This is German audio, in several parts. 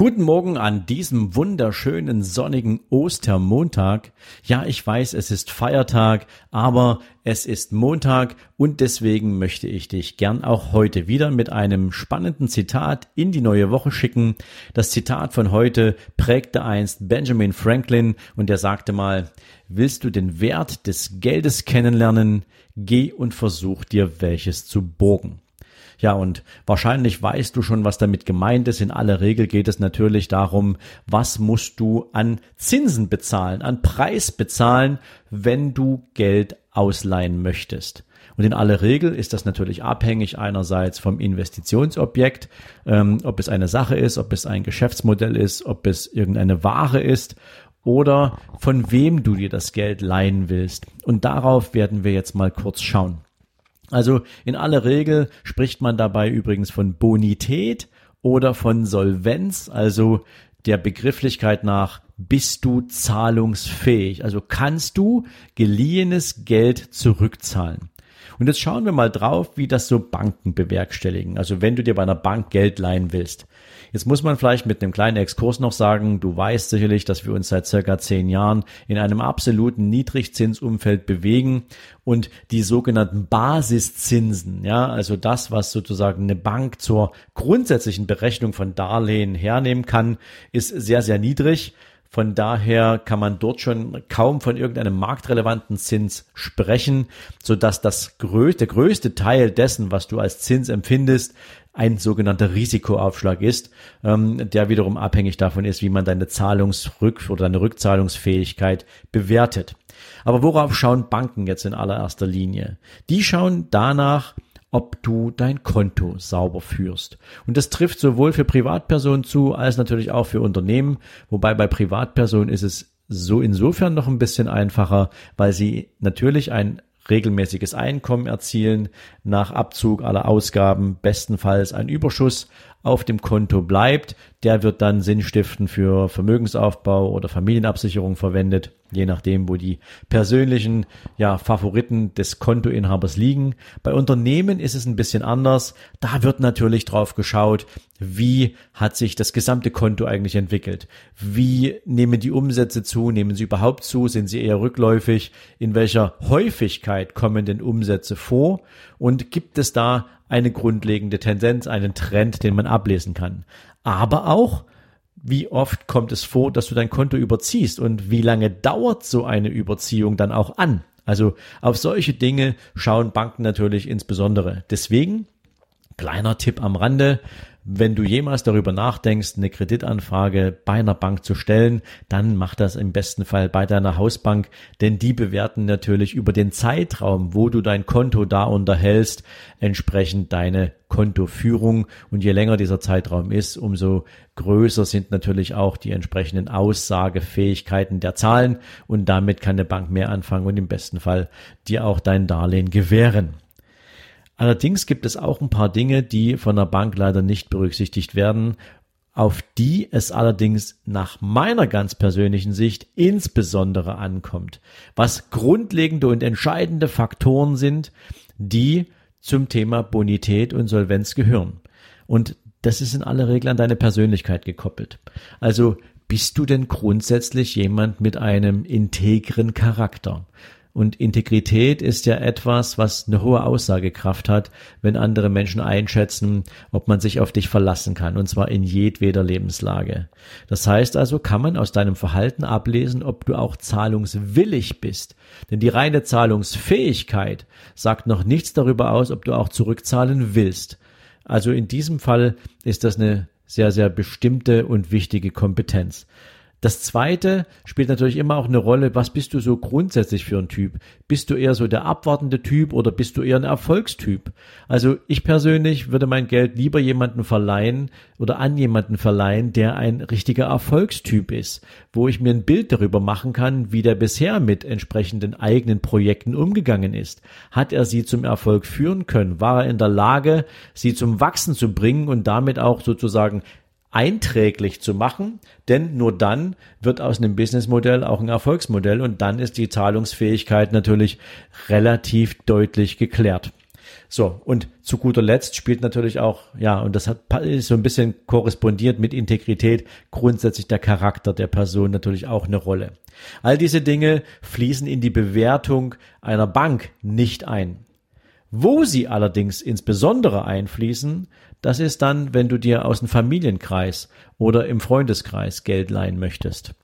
Guten Morgen an diesem wunderschönen sonnigen Ostermontag. Ja, ich weiß, es ist Feiertag, aber es ist Montag und deswegen möchte ich dich gern auch heute wieder mit einem spannenden Zitat in die neue Woche schicken. Das Zitat von heute prägte einst Benjamin Franklin und er sagte mal, willst du den Wert des Geldes kennenlernen? Geh und versuch dir welches zu borgen. Ja, und wahrscheinlich weißt du schon, was damit gemeint ist. In aller Regel geht es natürlich darum, was musst du an Zinsen bezahlen, an Preis bezahlen, wenn du Geld ausleihen möchtest. Und in aller Regel ist das natürlich abhängig einerseits vom Investitionsobjekt, ähm, ob es eine Sache ist, ob es ein Geschäftsmodell ist, ob es irgendeine Ware ist oder von wem du dir das Geld leihen willst. Und darauf werden wir jetzt mal kurz schauen. Also in aller Regel spricht man dabei übrigens von Bonität oder von Solvenz, also der Begrifflichkeit nach bist du zahlungsfähig, also kannst du geliehenes Geld zurückzahlen. Und jetzt schauen wir mal drauf, wie das so Banken bewerkstelligen. Also wenn du dir bei einer Bank Geld leihen willst. Jetzt muss man vielleicht mit einem kleinen Exkurs noch sagen, du weißt sicherlich, dass wir uns seit circa zehn Jahren in einem absoluten Niedrigzinsumfeld bewegen und die sogenannten Basiszinsen, ja, also das, was sozusagen eine Bank zur grundsätzlichen Berechnung von Darlehen hernehmen kann, ist sehr, sehr niedrig. Von daher kann man dort schon kaum von irgendeinem marktrelevanten Zins sprechen, so dass das größte, der größte Teil dessen, was du als Zins empfindest, ein sogenannter Risikoaufschlag ist, ähm, der wiederum abhängig davon ist, wie man deine Zahlungsrück- oder deine Rückzahlungsfähigkeit bewertet. Aber worauf schauen Banken jetzt in allererster Linie? Die schauen danach, ob du dein Konto sauber führst. Und das trifft sowohl für Privatpersonen zu, als natürlich auch für Unternehmen, wobei bei Privatpersonen ist es so insofern noch ein bisschen einfacher, weil sie natürlich ein regelmäßiges Einkommen erzielen, nach Abzug aller Ausgaben bestenfalls ein Überschuss auf dem Konto bleibt. Der wird dann Sinnstiften für Vermögensaufbau oder Familienabsicherung verwendet, je nachdem, wo die persönlichen ja, Favoriten des Kontoinhabers liegen. Bei Unternehmen ist es ein bisschen anders. Da wird natürlich drauf geschaut, wie hat sich das gesamte Konto eigentlich entwickelt? Wie nehmen die Umsätze zu? Nehmen sie überhaupt zu? Sind sie eher rückläufig? In welcher Häufigkeit kommen denn Umsätze vor? Und gibt es da eine grundlegende Tendenz, einen Trend, den man ablesen kann. Aber auch, wie oft kommt es vor, dass du dein Konto überziehst und wie lange dauert so eine Überziehung dann auch an? Also auf solche Dinge schauen Banken natürlich insbesondere. Deswegen, kleiner Tipp am Rande, wenn du jemals darüber nachdenkst, eine Kreditanfrage bei einer Bank zu stellen, dann mach das im besten Fall bei deiner Hausbank, denn die bewerten natürlich über den Zeitraum, wo du dein Konto da unterhältst, entsprechend deine Kontoführung. Und je länger dieser Zeitraum ist, umso größer sind natürlich auch die entsprechenden Aussagefähigkeiten der Zahlen und damit kann eine Bank mehr anfangen und im besten Fall dir auch dein Darlehen gewähren. Allerdings gibt es auch ein paar Dinge, die von der Bank leider nicht berücksichtigt werden, auf die es allerdings nach meiner ganz persönlichen Sicht insbesondere ankommt, was grundlegende und entscheidende Faktoren sind, die zum Thema Bonität und Solvenz gehören. Und das ist in aller Regel an deine Persönlichkeit gekoppelt. Also bist du denn grundsätzlich jemand mit einem integren Charakter? Und Integrität ist ja etwas, was eine hohe Aussagekraft hat, wenn andere Menschen einschätzen, ob man sich auf dich verlassen kann, und zwar in jedweder Lebenslage. Das heißt also, kann man aus deinem Verhalten ablesen, ob du auch zahlungswillig bist. Denn die reine Zahlungsfähigkeit sagt noch nichts darüber aus, ob du auch zurückzahlen willst. Also in diesem Fall ist das eine sehr, sehr bestimmte und wichtige Kompetenz. Das zweite spielt natürlich immer auch eine Rolle, was bist du so grundsätzlich für ein Typ? Bist du eher so der abwartende Typ oder bist du eher ein Erfolgstyp? Also ich persönlich würde mein Geld lieber jemanden verleihen oder an jemanden verleihen, der ein richtiger Erfolgstyp ist, wo ich mir ein Bild darüber machen kann, wie der bisher mit entsprechenden eigenen Projekten umgegangen ist. Hat er sie zum Erfolg führen können? War er in der Lage, sie zum Wachsen zu bringen und damit auch sozusagen einträglich zu machen, denn nur dann wird aus einem Businessmodell auch ein Erfolgsmodell und dann ist die Zahlungsfähigkeit natürlich relativ deutlich geklärt. So, und zu guter Letzt spielt natürlich auch, ja, und das hat so ein bisschen korrespondiert mit Integrität, grundsätzlich der Charakter der Person natürlich auch eine Rolle. All diese Dinge fließen in die Bewertung einer Bank nicht ein. Wo sie allerdings insbesondere einfließen, das ist dann, wenn du dir aus dem Familienkreis oder im Freundeskreis Geld leihen möchtest.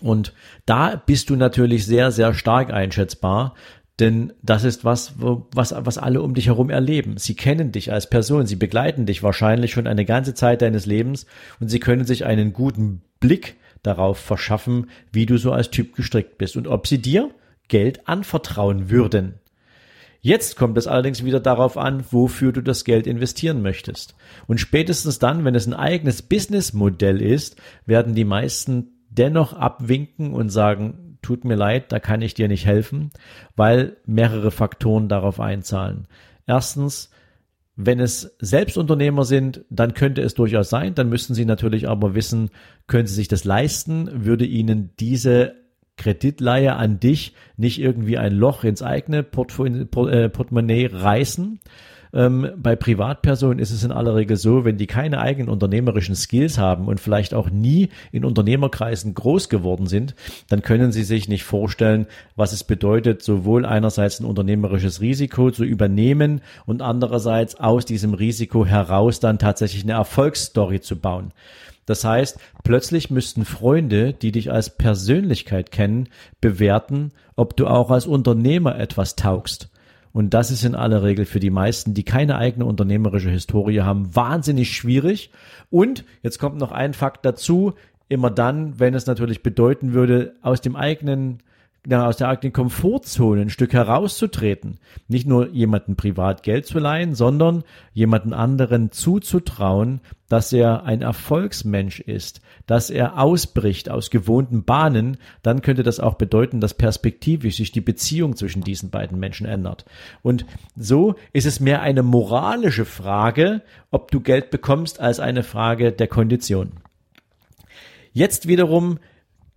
Und da bist du natürlich sehr, sehr stark einschätzbar, denn das ist was, was, was alle um dich herum erleben. Sie kennen dich als Person, sie begleiten dich wahrscheinlich schon eine ganze Zeit deines Lebens und sie können sich einen guten Blick darauf verschaffen, wie du so als Typ gestrickt bist und ob sie dir Geld anvertrauen würden. Jetzt kommt es allerdings wieder darauf an, wofür du das Geld investieren möchtest. Und spätestens dann, wenn es ein eigenes Businessmodell ist, werden die meisten dennoch abwinken und sagen, tut mir leid, da kann ich dir nicht helfen, weil mehrere Faktoren darauf einzahlen. Erstens, wenn es Selbstunternehmer sind, dann könnte es durchaus sein, dann müssten sie natürlich aber wissen, können sie sich das leisten, würde ihnen diese Kreditleihe an dich nicht irgendwie ein Loch ins eigene äh, Portemonnaie reißen. Ähm, bei Privatpersonen ist es in aller Regel so, wenn die keine eigenen unternehmerischen Skills haben und vielleicht auch nie in Unternehmerkreisen groß geworden sind, dann können sie sich nicht vorstellen, was es bedeutet, sowohl einerseits ein unternehmerisches Risiko zu übernehmen und andererseits aus diesem Risiko heraus dann tatsächlich eine Erfolgsstory zu bauen. Das heißt, plötzlich müssten Freunde, die dich als Persönlichkeit kennen, bewerten, ob du auch als Unternehmer etwas taugst. Und das ist in aller Regel für die meisten, die keine eigene unternehmerische Historie haben, wahnsinnig schwierig. Und jetzt kommt noch ein Fakt dazu, immer dann, wenn es natürlich bedeuten würde, aus dem eigenen aus der eigenen Komfortzone ein Stück herauszutreten. Nicht nur jemanden privat Geld zu leihen, sondern jemanden anderen zuzutrauen, dass er ein Erfolgsmensch ist, dass er ausbricht aus gewohnten Bahnen, dann könnte das auch bedeuten, dass perspektivisch sich die Beziehung zwischen diesen beiden Menschen ändert. Und so ist es mehr eine moralische Frage, ob du Geld bekommst, als eine Frage der Kondition. Jetzt wiederum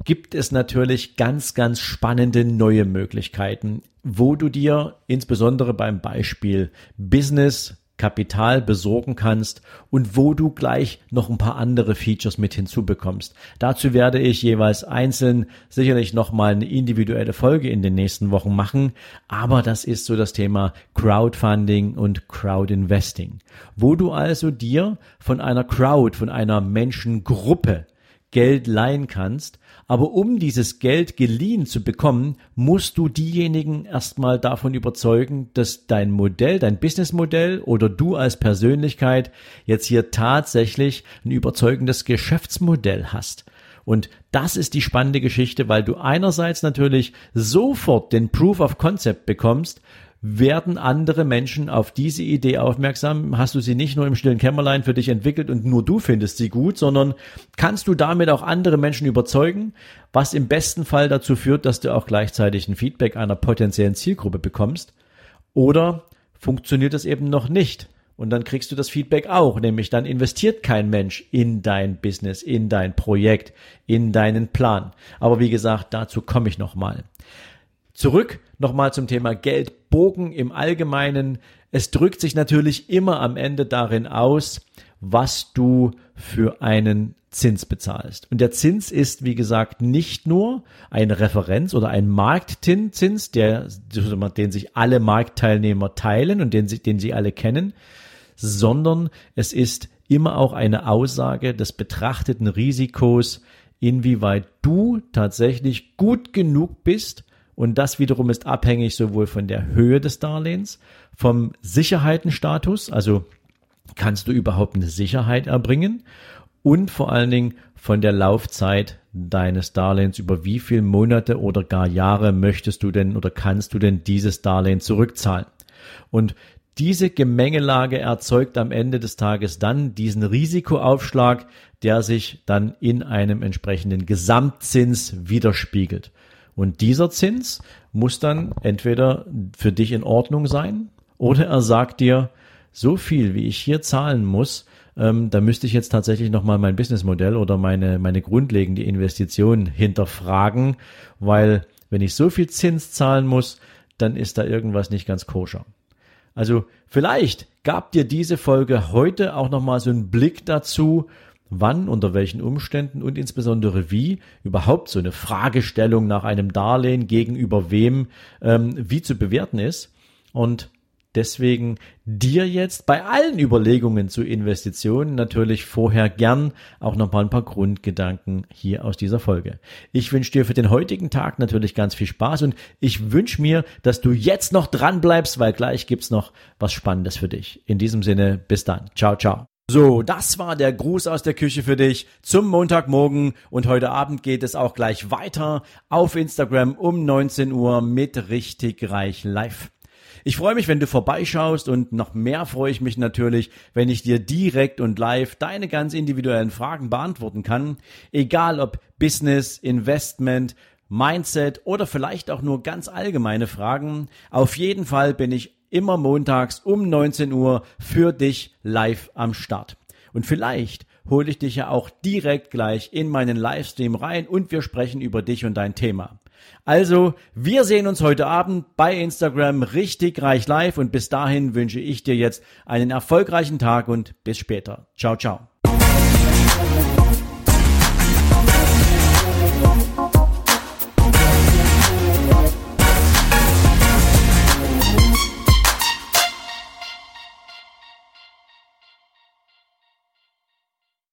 gibt es natürlich ganz, ganz spannende neue Möglichkeiten, wo du dir insbesondere beim Beispiel Business Kapital besorgen kannst und wo du gleich noch ein paar andere Features mit hinzubekommst. Dazu werde ich jeweils einzeln sicherlich nochmal eine individuelle Folge in den nächsten Wochen machen, aber das ist so das Thema Crowdfunding und Crowdinvesting, wo du also dir von einer Crowd, von einer Menschengruppe Geld leihen kannst, aber um dieses Geld geliehen zu bekommen, musst du diejenigen erstmal davon überzeugen, dass dein Modell, dein Businessmodell oder du als Persönlichkeit jetzt hier tatsächlich ein überzeugendes Geschäftsmodell hast. Und das ist die spannende Geschichte, weil du einerseits natürlich sofort den Proof of Concept bekommst, werden andere Menschen auf diese Idee aufmerksam? Hast du sie nicht nur im stillen Kämmerlein für dich entwickelt und nur du findest sie gut, sondern kannst du damit auch andere Menschen überzeugen, was im besten Fall dazu führt, dass du auch gleichzeitig ein Feedback einer potenziellen Zielgruppe bekommst? Oder funktioniert es eben noch nicht? Und dann kriegst du das Feedback auch, nämlich dann investiert kein Mensch in dein Business, in dein Projekt, in deinen Plan. Aber wie gesagt, dazu komme ich nochmal. Zurück nochmal zum Thema Geldbogen im Allgemeinen. Es drückt sich natürlich immer am Ende darin aus, was du für einen Zins bezahlst. Und der Zins ist, wie gesagt, nicht nur eine Referenz oder ein Marktzins, der, den sich alle Marktteilnehmer teilen und den, den sie alle kennen, sondern es ist immer auch eine Aussage des betrachteten Risikos, inwieweit du tatsächlich gut genug bist, und das wiederum ist abhängig sowohl von der Höhe des Darlehens, vom Sicherheitenstatus, also kannst du überhaupt eine Sicherheit erbringen und vor allen Dingen von der Laufzeit deines Darlehens, über wie viele Monate oder gar Jahre möchtest du denn oder kannst du denn dieses Darlehen zurückzahlen. Und diese Gemengelage erzeugt am Ende des Tages dann diesen Risikoaufschlag, der sich dann in einem entsprechenden Gesamtzins widerspiegelt. Und dieser Zins muss dann entweder für dich in Ordnung sein oder er sagt dir, so viel wie ich hier zahlen muss, ähm, da müsste ich jetzt tatsächlich nochmal mein Businessmodell oder meine, meine grundlegende Investition hinterfragen, weil wenn ich so viel Zins zahlen muss, dann ist da irgendwas nicht ganz koscher. Also vielleicht gab dir diese Folge heute auch nochmal so einen Blick dazu, wann, unter welchen Umständen und insbesondere wie überhaupt so eine Fragestellung nach einem Darlehen gegenüber wem ähm, wie zu bewerten ist. Und deswegen dir jetzt bei allen Überlegungen zu Investitionen natürlich vorher gern auch nochmal ein paar Grundgedanken hier aus dieser Folge. Ich wünsche dir für den heutigen Tag natürlich ganz viel Spaß und ich wünsche mir, dass du jetzt noch dran bleibst, weil gleich gibt's noch was Spannendes für dich. In diesem Sinne, bis dann. Ciao, ciao. So, das war der Gruß aus der Küche für dich zum Montagmorgen und heute Abend geht es auch gleich weiter auf Instagram um 19 Uhr mit richtig reich live. Ich freue mich, wenn du vorbeischaust und noch mehr freue ich mich natürlich, wenn ich dir direkt und live deine ganz individuellen Fragen beantworten kann, egal ob Business, Investment, Mindset oder vielleicht auch nur ganz allgemeine Fragen. Auf jeden Fall bin ich immer montags um 19 Uhr für dich live am Start. Und vielleicht hole ich dich ja auch direkt gleich in meinen Livestream rein und wir sprechen über dich und dein Thema. Also, wir sehen uns heute Abend bei Instagram richtig reich live und bis dahin wünsche ich dir jetzt einen erfolgreichen Tag und bis später. Ciao, ciao.